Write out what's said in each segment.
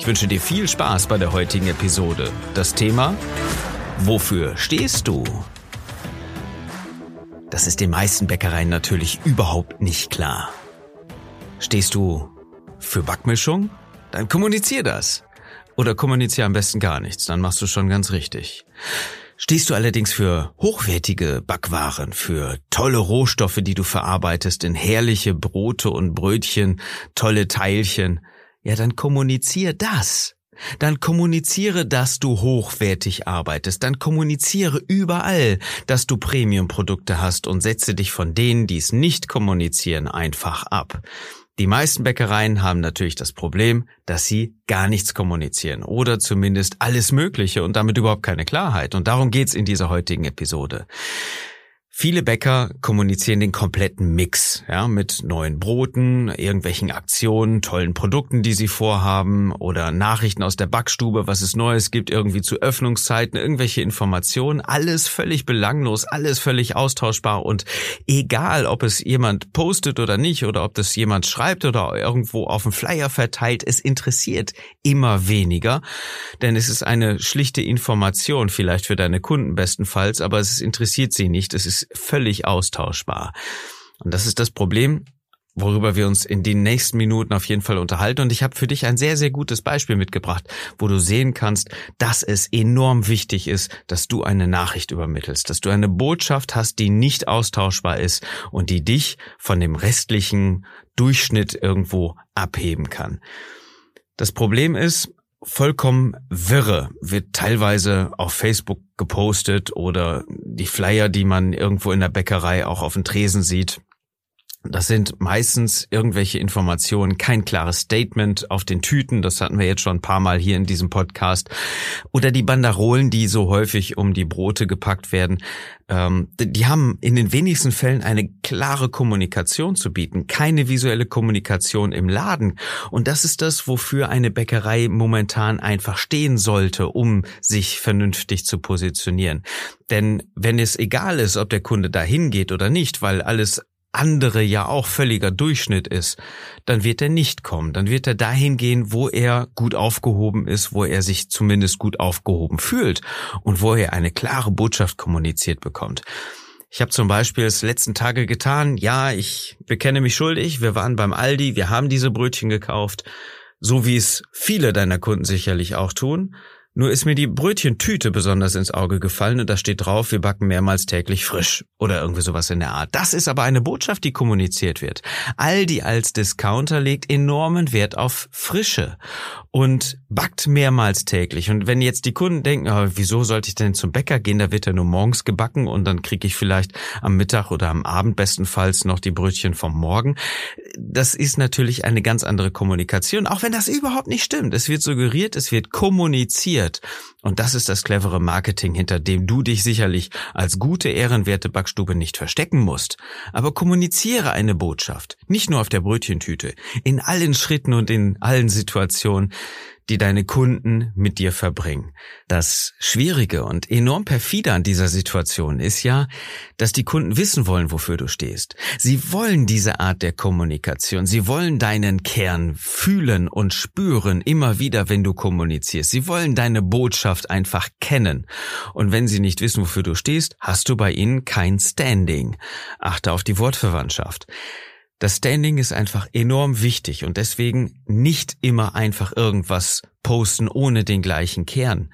Ich wünsche dir viel Spaß bei der heutigen Episode. Das Thema Wofür stehst du? Das ist den meisten Bäckereien natürlich überhaupt nicht klar. Stehst du für Backmischung? Dann kommunizier das. Oder kommunizier am besten gar nichts, dann machst du schon ganz richtig. Stehst du allerdings für hochwertige Backwaren, für tolle Rohstoffe, die du verarbeitest in herrliche Brote und Brötchen, tolle Teilchen, ja, dann kommunizier das. Dann kommuniziere, dass du hochwertig arbeitest. Dann kommuniziere überall, dass du Premium-Produkte hast und setze dich von denen, die es nicht kommunizieren, einfach ab. Die meisten Bäckereien haben natürlich das Problem, dass sie gar nichts kommunizieren oder zumindest alles Mögliche und damit überhaupt keine Klarheit. Und darum geht's in dieser heutigen Episode. Viele Bäcker kommunizieren den kompletten Mix, ja, mit neuen Broten, irgendwelchen Aktionen, tollen Produkten, die sie vorhaben oder Nachrichten aus der Backstube, was es Neues gibt, irgendwie zu Öffnungszeiten, irgendwelche Informationen, alles völlig belanglos, alles völlig austauschbar und egal, ob es jemand postet oder nicht oder ob das jemand schreibt oder irgendwo auf dem Flyer verteilt, es interessiert immer weniger, denn es ist eine schlichte Information, vielleicht für deine Kunden bestenfalls, aber es interessiert sie nicht, es ist völlig austauschbar. Und das ist das Problem, worüber wir uns in den nächsten Minuten auf jeden Fall unterhalten. Und ich habe für dich ein sehr, sehr gutes Beispiel mitgebracht, wo du sehen kannst, dass es enorm wichtig ist, dass du eine Nachricht übermittelst, dass du eine Botschaft hast, die nicht austauschbar ist und die dich von dem restlichen Durchschnitt irgendwo abheben kann. Das Problem ist, vollkommen wirre wird teilweise auf Facebook gepostet oder die Flyer, die man irgendwo in der Bäckerei auch auf dem Tresen sieht. Das sind meistens irgendwelche Informationen, kein klares Statement auf den Tüten, das hatten wir jetzt schon ein paar Mal hier in diesem Podcast. Oder die Banderolen, die so häufig um die Brote gepackt werden, ähm, die haben in den wenigsten Fällen eine klare Kommunikation zu bieten, keine visuelle Kommunikation im Laden. Und das ist das, wofür eine Bäckerei momentan einfach stehen sollte, um sich vernünftig zu positionieren. Denn wenn es egal ist, ob der Kunde da hingeht oder nicht, weil alles andere ja auch völliger Durchschnitt ist, dann wird er nicht kommen. Dann wird er dahin gehen, wo er gut aufgehoben ist, wo er sich zumindest gut aufgehoben fühlt und wo er eine klare Botschaft kommuniziert bekommt. Ich habe zum Beispiel es letzten Tage getan, ja, ich bekenne mich schuldig, wir waren beim Aldi, wir haben diese Brötchen gekauft, so wie es viele deiner Kunden sicherlich auch tun. Nur ist mir die Brötchentüte besonders ins Auge gefallen und da steht drauf, wir backen mehrmals täglich frisch oder irgendwie sowas in der Art. Das ist aber eine Botschaft, die kommuniziert wird. Aldi als Discounter legt enormen Wert auf Frische und backt mehrmals täglich. Und wenn jetzt die Kunden denken, oh, wieso sollte ich denn zum Bäcker gehen, da wird er nur morgens gebacken und dann kriege ich vielleicht am Mittag oder am Abend bestenfalls noch die Brötchen vom Morgen. Das ist natürlich eine ganz andere Kommunikation, auch wenn das überhaupt nicht stimmt. Es wird suggeriert, es wird kommuniziert funktioniert. Und das ist das clevere Marketing, hinter dem du dich sicherlich als gute, ehrenwerte Backstube nicht verstecken musst. Aber kommuniziere eine Botschaft. Nicht nur auf der Brötchentüte. In allen Schritten und in allen Situationen die deine Kunden mit dir verbringen. Das Schwierige und enorm perfide an dieser Situation ist ja, dass die Kunden wissen wollen, wofür du stehst. Sie wollen diese Art der Kommunikation. Sie wollen deinen Kern fühlen und spüren immer wieder, wenn du kommunizierst. Sie wollen deine Botschaft einfach kennen. Und wenn sie nicht wissen, wofür du stehst, hast du bei ihnen kein Standing. Achte auf die Wortverwandtschaft. Das Standing ist einfach enorm wichtig und deswegen nicht immer einfach irgendwas posten ohne den gleichen Kern.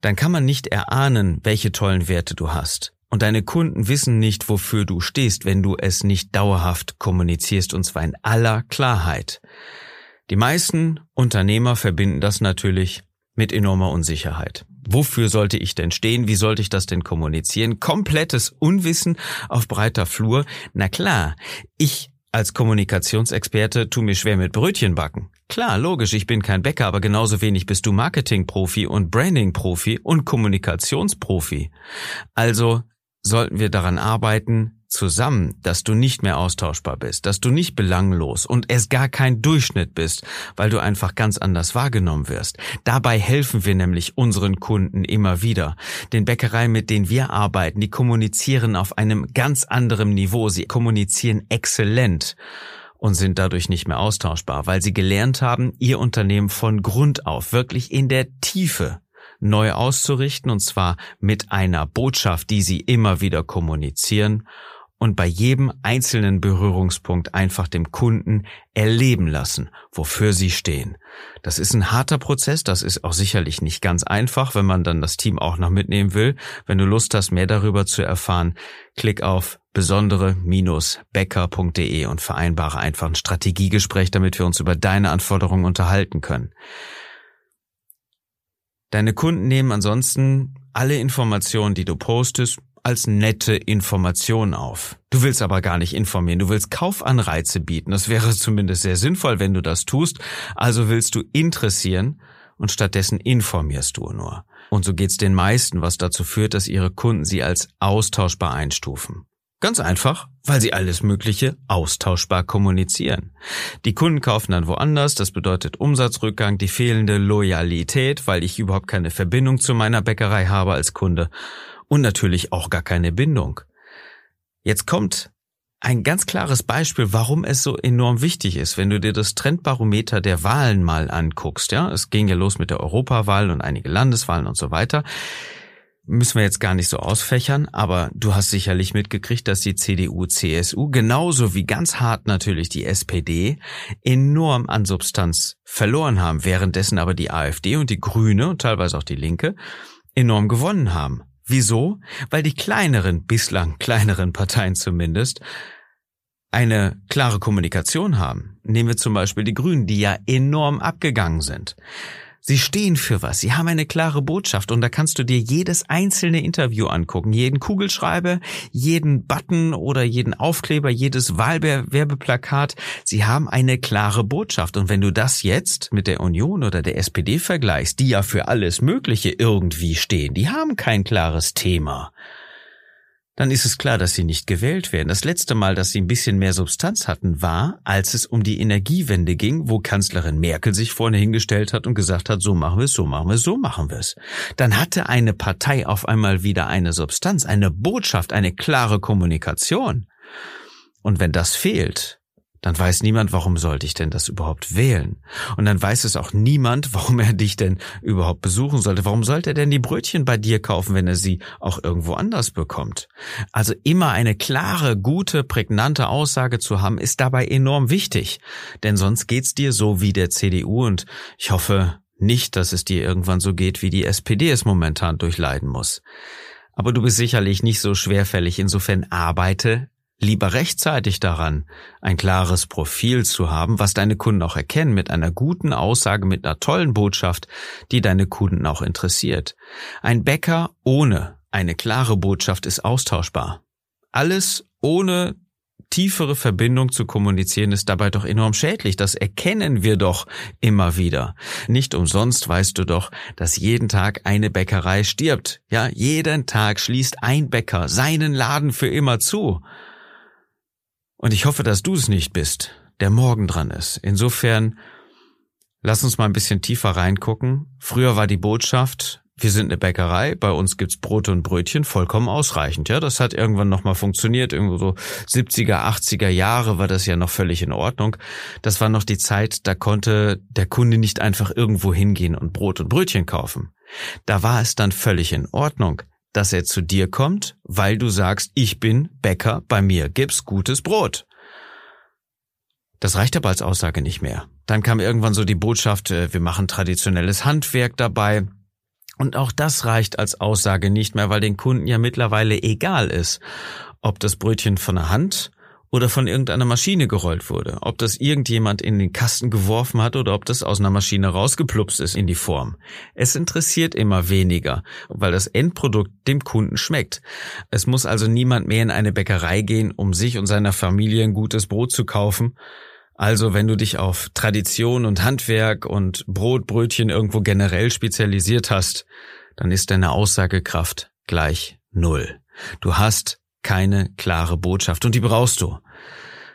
Dann kann man nicht erahnen, welche tollen Werte du hast. Und deine Kunden wissen nicht, wofür du stehst, wenn du es nicht dauerhaft kommunizierst, und zwar in aller Klarheit. Die meisten Unternehmer verbinden das natürlich mit enormer Unsicherheit. Wofür sollte ich denn stehen? Wie sollte ich das denn kommunizieren? Komplettes Unwissen auf breiter Flur. Na klar, ich als Kommunikationsexperte tu mir schwer mit Brötchen backen. Klar, logisch, ich bin kein Bäcker, aber genauso wenig bist du Marketingprofi und Brandingprofi und Kommunikationsprofi. Also sollten wir daran arbeiten, zusammen, dass du nicht mehr austauschbar bist, dass du nicht belanglos und es gar kein Durchschnitt bist, weil du einfach ganz anders wahrgenommen wirst. Dabei helfen wir nämlich unseren Kunden immer wieder. Den Bäckereien, mit denen wir arbeiten, die kommunizieren auf einem ganz anderen Niveau. Sie kommunizieren exzellent und sind dadurch nicht mehr austauschbar, weil sie gelernt haben, ihr Unternehmen von Grund auf wirklich in der Tiefe neu auszurichten, und zwar mit einer Botschaft, die sie immer wieder kommunizieren und bei jedem einzelnen Berührungspunkt einfach dem Kunden erleben lassen, wofür sie stehen. Das ist ein harter Prozess, das ist auch sicherlich nicht ganz einfach, wenn man dann das Team auch noch mitnehmen will. Wenn du Lust hast, mehr darüber zu erfahren, klick auf besondere-becker.de und vereinbare einfach ein Strategiegespräch, damit wir uns über deine Anforderungen unterhalten können. Deine Kunden nehmen ansonsten alle Informationen, die du postest, als nette Information auf. Du willst aber gar nicht informieren, du willst Kaufanreize bieten. Das wäre zumindest sehr sinnvoll, wenn du das tust. Also willst du interessieren und stattdessen informierst du nur. Und so geht's den meisten, was dazu führt, dass ihre Kunden sie als austauschbar einstufen. Ganz einfach, weil sie alles Mögliche austauschbar kommunizieren. Die Kunden kaufen dann woanders, das bedeutet Umsatzrückgang, die fehlende Loyalität, weil ich überhaupt keine Verbindung zu meiner Bäckerei habe als Kunde und natürlich auch gar keine Bindung. Jetzt kommt ein ganz klares Beispiel, warum es so enorm wichtig ist, wenn du dir das Trendbarometer der Wahlen mal anguckst. Ja, es ging ja los mit der Europawahl und einige Landeswahlen und so weiter. Müssen wir jetzt gar nicht so ausfächern, aber du hast sicherlich mitgekriegt, dass die CDU, CSU genauso wie ganz hart natürlich die SPD enorm an Substanz verloren haben, währenddessen aber die AfD und die Grüne und teilweise auch die Linke enorm gewonnen haben. Wieso? Weil die kleineren, bislang kleineren Parteien zumindest, eine klare Kommunikation haben. Nehmen wir zum Beispiel die Grünen, die ja enorm abgegangen sind. Sie stehen für was, sie haben eine klare Botschaft und da kannst du dir jedes einzelne Interview angucken, jeden Kugelschreiber, jeden Button oder jeden Aufkleber, jedes Wahlwerbeplakat. Sie haben eine klare Botschaft. Und wenn du das jetzt mit der Union oder der SPD vergleichst, die ja für alles Mögliche irgendwie stehen, die haben kein klares Thema dann ist es klar, dass sie nicht gewählt werden. Das letzte Mal, dass sie ein bisschen mehr Substanz hatten, war, als es um die Energiewende ging, wo Kanzlerin Merkel sich vorne hingestellt hat und gesagt hat, so machen wir es, so machen wir es, so machen wir es. Dann hatte eine Partei auf einmal wieder eine Substanz, eine Botschaft, eine klare Kommunikation. Und wenn das fehlt, dann weiß niemand, warum sollte ich denn das überhaupt wählen? Und dann weiß es auch niemand, warum er dich denn überhaupt besuchen sollte. Warum sollte er denn die Brötchen bei dir kaufen, wenn er sie auch irgendwo anders bekommt? Also immer eine klare, gute, prägnante Aussage zu haben, ist dabei enorm wichtig. Denn sonst geht's dir so wie der CDU und ich hoffe nicht, dass es dir irgendwann so geht, wie die SPD es momentan durchleiden muss. Aber du bist sicherlich nicht so schwerfällig, insofern arbeite lieber rechtzeitig daran, ein klares Profil zu haben, was deine Kunden auch erkennen, mit einer guten Aussage, mit einer tollen Botschaft, die deine Kunden auch interessiert. Ein Bäcker ohne eine klare Botschaft ist austauschbar. Alles ohne tiefere Verbindung zu kommunizieren ist dabei doch enorm schädlich. Das erkennen wir doch immer wieder. Nicht umsonst weißt du doch, dass jeden Tag eine Bäckerei stirbt. Ja, jeden Tag schließt ein Bäcker seinen Laden für immer zu. Und ich hoffe, dass du es nicht bist, der morgen dran ist. Insofern, lass uns mal ein bisschen tiefer reingucken. Früher war die Botschaft, wir sind eine Bäckerei, bei uns gibt's Brot und Brötchen, vollkommen ausreichend. Ja, das hat irgendwann nochmal funktioniert. Irgendwo so 70er, 80er Jahre war das ja noch völlig in Ordnung. Das war noch die Zeit, da konnte der Kunde nicht einfach irgendwo hingehen und Brot und Brötchen kaufen. Da war es dann völlig in Ordnung, dass er zu dir kommt, weil du sagst, ich bin Bäcker, bei mir gibt's gutes Brot. Das reicht aber als Aussage nicht mehr. Dann kam irgendwann so die Botschaft, äh, wir machen traditionelles Handwerk dabei. Und auch das reicht als Aussage nicht mehr, weil den Kunden ja mittlerweile egal ist, ob das Brötchen von der Hand oder von irgendeiner Maschine gerollt wurde, ob das irgendjemand in den Kasten geworfen hat oder ob das aus einer Maschine rausgeplupst ist in die Form. Es interessiert immer weniger, weil das Endprodukt dem Kunden schmeckt. Es muss also niemand mehr in eine Bäckerei gehen, um sich und seiner Familie ein gutes Brot zu kaufen. Also wenn du dich auf Tradition und Handwerk und Brot, Brötchen irgendwo generell spezialisiert hast, dann ist deine Aussagekraft gleich null. Du hast keine klare Botschaft und die brauchst du.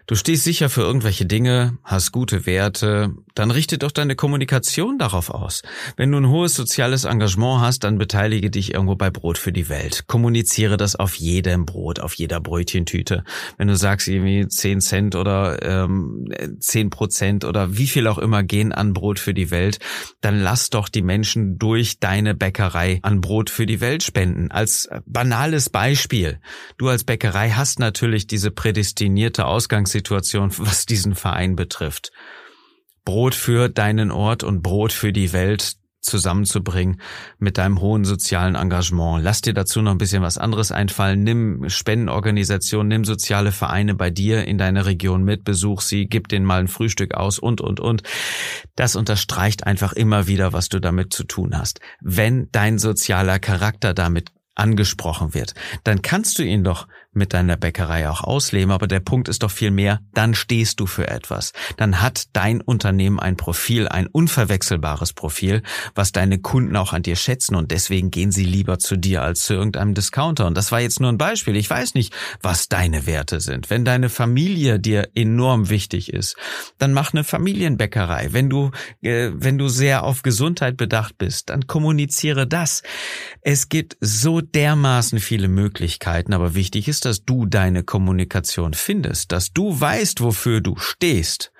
Du stehst sicher für irgendwelche Dinge, hast gute Werte, dann richte doch deine Kommunikation darauf aus. Wenn du ein hohes soziales Engagement hast, dann beteilige dich irgendwo bei Brot für die Welt. Kommuniziere das auf jedem Brot, auf jeder Brötchentüte. Wenn du sagst irgendwie 10 Cent oder ähm, 10 Prozent oder wie viel auch immer gehen an Brot für die Welt, dann lass doch die Menschen durch deine Bäckerei an Brot für die Welt spenden. Als banales Beispiel. Du als Bäckerei hast natürlich diese prädestinierte Ausgangs Situation, was diesen Verein betrifft. Brot für deinen Ort und Brot für die Welt zusammenzubringen mit deinem hohen sozialen Engagement. Lass dir dazu noch ein bisschen was anderes einfallen. Nimm Spendenorganisationen, nimm soziale Vereine bei dir in deiner Region mit, besuch sie, gib denen mal ein Frühstück aus und, und, und. Das unterstreicht einfach immer wieder, was du damit zu tun hast. Wenn dein sozialer Charakter damit angesprochen wird, dann kannst du ihn doch mit deiner Bäckerei auch ausleben, aber der Punkt ist doch viel mehr, dann stehst du für etwas. Dann hat dein Unternehmen ein Profil, ein unverwechselbares Profil, was deine Kunden auch an dir schätzen und deswegen gehen sie lieber zu dir als zu irgendeinem Discounter. Und das war jetzt nur ein Beispiel. Ich weiß nicht, was deine Werte sind. Wenn deine Familie dir enorm wichtig ist, dann mach eine Familienbäckerei. Wenn du, äh, wenn du sehr auf Gesundheit bedacht bist, dann kommuniziere das. Es gibt so dermaßen viele Möglichkeiten, aber wichtig ist, dass du deine Kommunikation findest, dass du weißt, wofür du stehst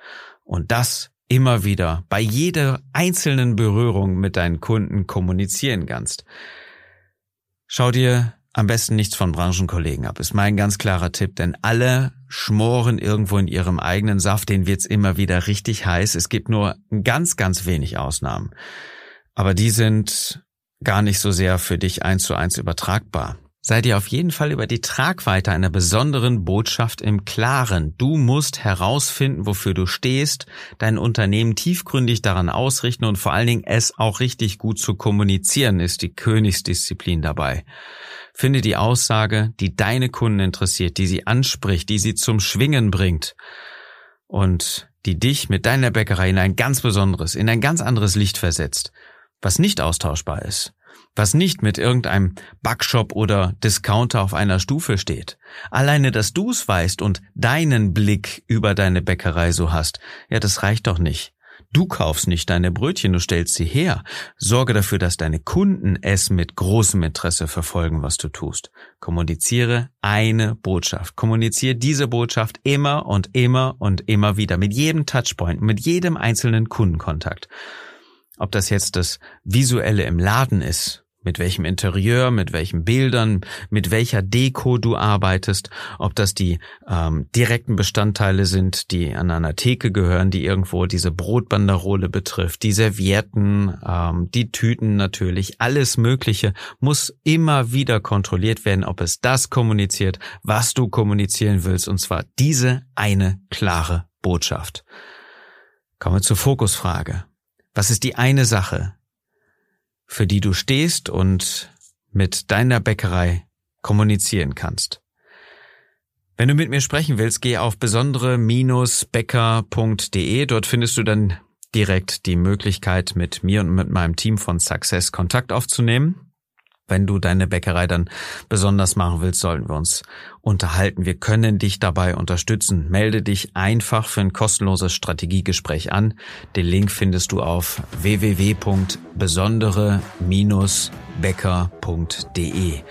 und das immer wieder bei jeder einzelnen Berührung mit deinen Kunden kommunizieren kannst. Schau dir am besten nichts von Branchenkollegen ab, ist mein ganz klarer Tipp, denn alle schmoren irgendwo in ihrem eigenen Saft, den wird's immer wieder richtig heiß. Es gibt nur ganz, ganz wenig Ausnahmen. Aber die sind gar nicht so sehr für dich eins zu eins übertragbar. Sei dir auf jeden Fall über die Tragweite einer besonderen Botschaft im Klaren. Du musst herausfinden, wofür du stehst, dein Unternehmen tiefgründig daran ausrichten und vor allen Dingen es auch richtig gut zu kommunizieren, ist die Königsdisziplin dabei. Finde die Aussage, die deine Kunden interessiert, die sie anspricht, die sie zum Schwingen bringt und die dich mit deiner Bäckerei in ein ganz besonderes, in ein ganz anderes Licht versetzt, was nicht austauschbar ist was nicht mit irgendeinem Backshop oder Discounter auf einer Stufe steht. Alleine, dass du es weißt und deinen Blick über deine Bäckerei so hast, ja, das reicht doch nicht. Du kaufst nicht deine Brötchen, du stellst sie her. Sorge dafür, dass deine Kunden es mit großem Interesse verfolgen, was du tust. Kommuniziere eine Botschaft. Kommuniziere diese Botschaft immer und immer und immer wieder mit jedem Touchpoint, mit jedem einzelnen Kundenkontakt. Ob das jetzt das Visuelle im Laden ist, mit welchem Interieur, mit welchen Bildern, mit welcher Deko du arbeitest, ob das die ähm, direkten Bestandteile sind, die an einer Theke gehören, die irgendwo diese Brotbanderole betrifft, die Servietten, ähm, die Tüten natürlich, alles Mögliche muss immer wieder kontrolliert werden, ob es das kommuniziert, was du kommunizieren willst, und zwar diese eine klare Botschaft. Kommen wir zur Fokusfrage. Was ist die eine Sache, für die du stehst und mit deiner Bäckerei kommunizieren kannst? Wenn du mit mir sprechen willst, geh auf besondere-bäcker.de. Dort findest du dann direkt die Möglichkeit, mit mir und mit meinem Team von Success Kontakt aufzunehmen. Wenn du deine Bäckerei dann besonders machen willst, sollten wir uns unterhalten. Wir können dich dabei unterstützen. Melde dich einfach für ein kostenloses Strategiegespräch an. Den Link findest du auf www.besondere-bäcker.de.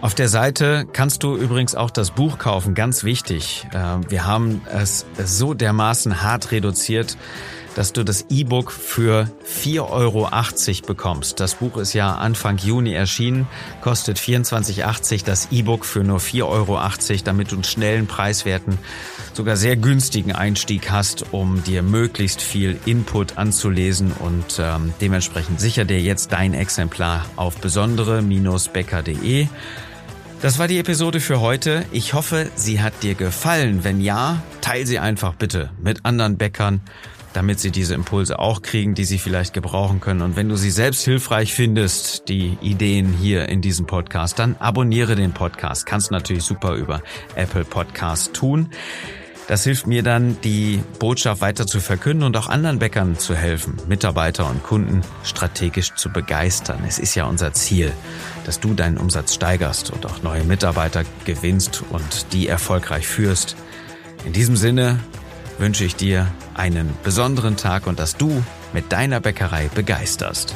Auf der Seite kannst du übrigens auch das Buch kaufen, ganz wichtig. Äh, wir haben es so dermaßen hart reduziert, dass du das E-Book für 4,80 Euro bekommst. Das Buch ist ja Anfang Juni erschienen, kostet 24,80 das E-Book für nur 4,80 Euro, damit du einen schnellen, preiswerten, sogar sehr günstigen Einstieg hast, um dir möglichst viel Input anzulesen und ähm, dementsprechend sicher dir jetzt dein Exemplar auf besondere-becker.de. Das war die Episode für heute. Ich hoffe, sie hat dir gefallen. Wenn ja, teil sie einfach bitte mit anderen Bäckern, damit sie diese Impulse auch kriegen, die sie vielleicht gebrauchen können. Und wenn du sie selbst hilfreich findest, die Ideen hier in diesem Podcast, dann abonniere den Podcast. Kannst natürlich super über Apple Podcast tun. Das hilft mir dann, die Botschaft weiter zu verkünden und auch anderen Bäckern zu helfen, Mitarbeiter und Kunden strategisch zu begeistern. Es ist ja unser Ziel, dass du deinen Umsatz steigerst und auch neue Mitarbeiter gewinnst und die erfolgreich führst. In diesem Sinne wünsche ich dir einen besonderen Tag und dass du mit deiner Bäckerei begeisterst.